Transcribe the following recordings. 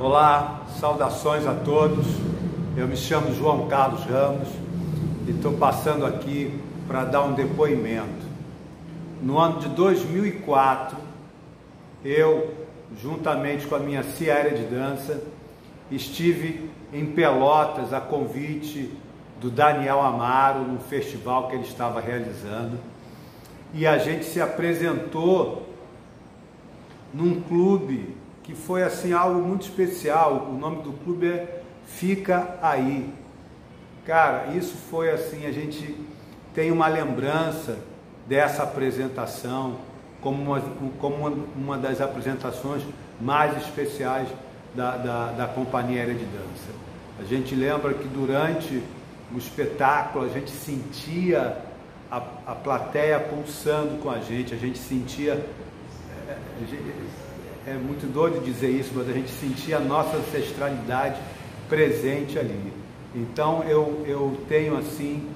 Olá, saudações a todos. Eu me chamo João Carlos Ramos e estou passando aqui para dar um depoimento. No ano de 2004, eu, juntamente com a minha Ciara de Dança, estive em Pelotas a convite do Daniel Amaro no festival que ele estava realizando e a gente se apresentou num clube que foi assim algo muito especial. O nome do clube é Fica Aí. Cara, isso foi assim, a gente tem uma lembrança dessa apresentação como uma, como uma das apresentações mais especiais da, da, da Companhia Aérea de Dança. A gente lembra que durante o espetáculo a gente sentia a, a plateia pulsando com a gente, a gente sentia é, é muito doido dizer isso, mas a gente sentia a nossa ancestralidade presente ali. Então eu, eu tenho assim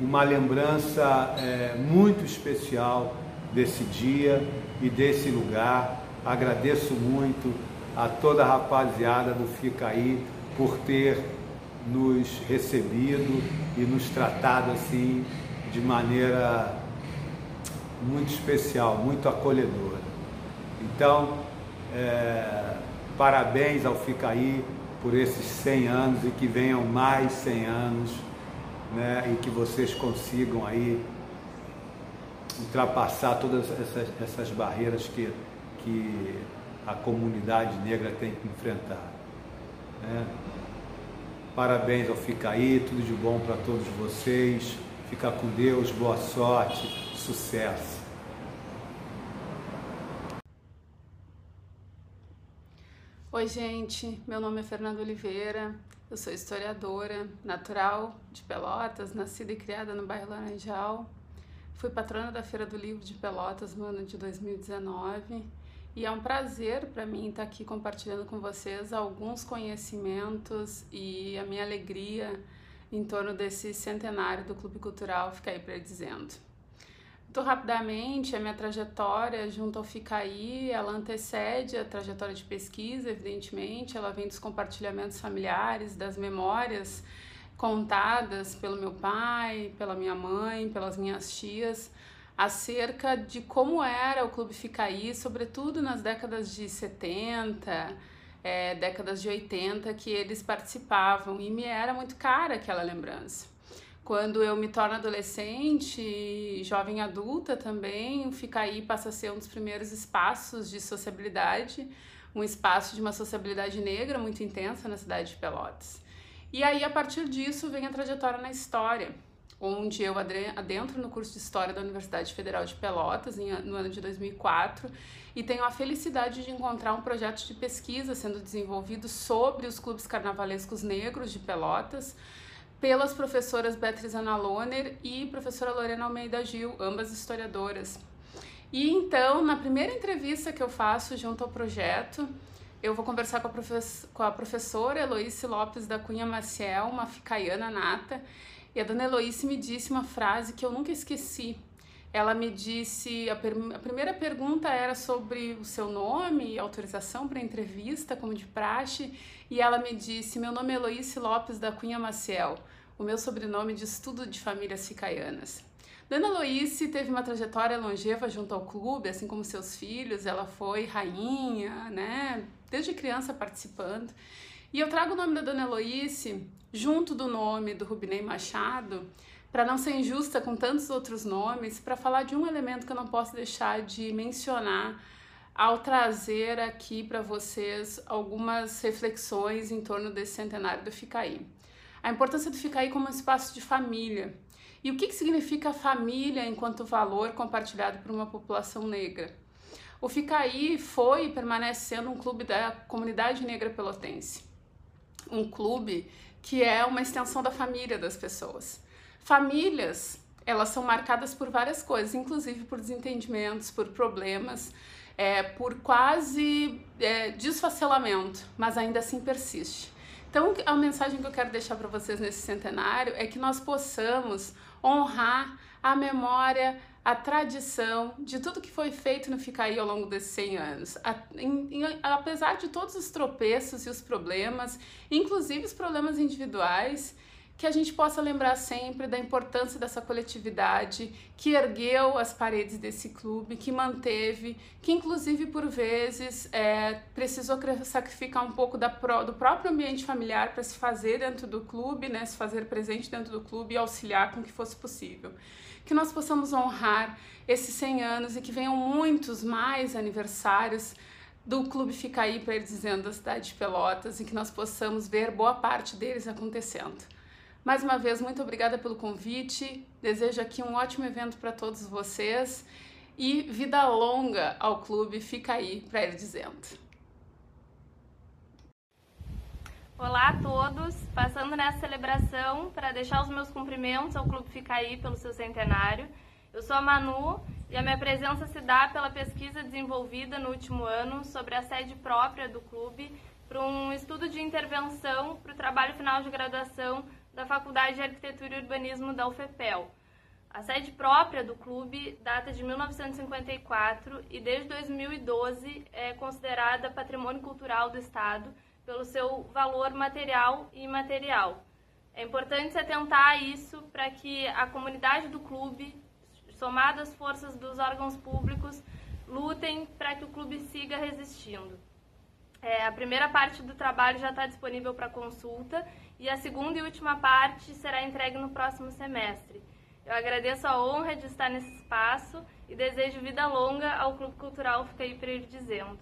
uma lembrança é, muito especial desse dia e desse lugar. Agradeço muito a toda a rapaziada do Fica Aí por ter nos recebido e nos tratado assim de maneira muito especial, muito acolhedora. Então, é, parabéns ao Ficaí por esses 100 anos e que venham mais 100 anos né, e que vocês consigam aí ultrapassar todas essas, essas barreiras que, que a comunidade negra tem que enfrentar. Né? Parabéns ao Ficaí, tudo de bom para todos vocês. Fica com Deus, boa sorte, sucesso. Oi, gente. Meu nome é Fernanda Oliveira. Eu sou historiadora, natural de Pelotas, nascida e criada no bairro Laranjal. Fui patrona da Feira do Livro de Pelotas no ano de 2019 e é um prazer para mim estar aqui compartilhando com vocês alguns conhecimentos e a minha alegria em torno desse centenário do Clube Cultural Fica aí para dizendo. Muito rapidamente, a minha trajetória junto ao FICAI, ela antecede a trajetória de pesquisa, evidentemente, ela vem dos compartilhamentos familiares, das memórias contadas pelo meu pai, pela minha mãe, pelas minhas tias, acerca de como era o Clube Ficaí, sobretudo nas décadas de 70, é, décadas de 80, que eles participavam, e me era muito cara aquela lembrança. Quando eu me torno adolescente, jovem adulta também, fica aí passa a ser um dos primeiros espaços de sociabilidade, um espaço de uma sociabilidade negra muito intensa na cidade de Pelotas. E aí, a partir disso, vem a trajetória na história, onde eu adentro no curso de História da Universidade Federal de Pelotas, no ano de 2004, e tenho a felicidade de encontrar um projeto de pesquisa sendo desenvolvido sobre os clubes carnavalescos negros de Pelotas, pelas professoras Beatriz Ana Lohner e professora Lorena Almeida Gil, ambas historiadoras. E então, na primeira entrevista que eu faço junto ao projeto, eu vou conversar com a, com a professora Eloíse Lopes da Cunha Maciel, uma ficaiana nata, e a dona Eloíse me disse uma frase que eu nunca esqueci. Ela me disse, a, per, a primeira pergunta era sobre o seu nome, autorização para entrevista, como de praxe, e ela me disse, meu nome é Eloíse Lopes da Cunha Maciel, o meu sobrenome de estudo de famílias ficaianas. Dona Eloíse teve uma trajetória longeva junto ao clube, assim como seus filhos, ela foi rainha, né, desde criança participando. E eu trago o nome da Dona Eloíse junto do nome do Rubinei Machado, para não ser injusta com tantos outros nomes, para falar de um elemento que eu não posso deixar de mencionar ao trazer aqui para vocês algumas reflexões em torno desse centenário do Ficaí. A importância do Ficaí como um espaço de família. E o que, que significa família enquanto valor compartilhado por uma população negra? O Ficaí foi e permanece sendo um clube da comunidade negra pelotense. Um clube que é uma extensão da família das pessoas. Famílias, elas são marcadas por várias coisas, inclusive por desentendimentos, por problemas, é, por quase é, desfacelamento, mas ainda assim persiste. Então, a mensagem que eu quero deixar para vocês nesse centenário é que nós possamos honrar a memória, a tradição de tudo que foi feito no Ficaí ao longo desses 100 anos. A, em, em, apesar de todos os tropeços e os problemas, inclusive os problemas individuais, que a gente possa lembrar sempre da importância dessa coletividade que ergueu as paredes desse clube, que manteve, que inclusive por vezes é, precisou sacrificar um pouco da, do próprio ambiente familiar para se fazer dentro do clube, né, se fazer presente dentro do clube e auxiliar com que fosse possível. Que nós possamos honrar esses 100 anos e que venham muitos mais aniversários do Clube Fica Aí para dizendo da cidade de Pelotas e que nós possamos ver boa parte deles acontecendo. Mais uma vez, muito obrigada pelo convite. Desejo aqui um ótimo evento para todos vocês e vida longa ao clube. Fica aí para ir dizendo. Olá a todos, passando nessa celebração para deixar os meus cumprimentos ao Clube Fica aí pelo seu centenário. Eu sou a Manu e a minha presença se dá pela pesquisa desenvolvida no último ano sobre a sede própria do clube para um estudo de intervenção para o trabalho final de graduação da Faculdade de Arquitetura e Urbanismo da UFPEL. A sede própria do clube data de 1954 e desde 2012 é considerada patrimônio cultural do Estado pelo seu valor material e imaterial. É importante se atentar a isso para que a comunidade do clube, somada às forças dos órgãos públicos, lutem para que o clube siga resistindo. É, a primeira parte do trabalho já está disponível para consulta e a segunda e última parte será entregue no próximo semestre. Eu agradeço a honra de estar nesse espaço e desejo vida longa ao Clube Cultural Fica aí dizendo.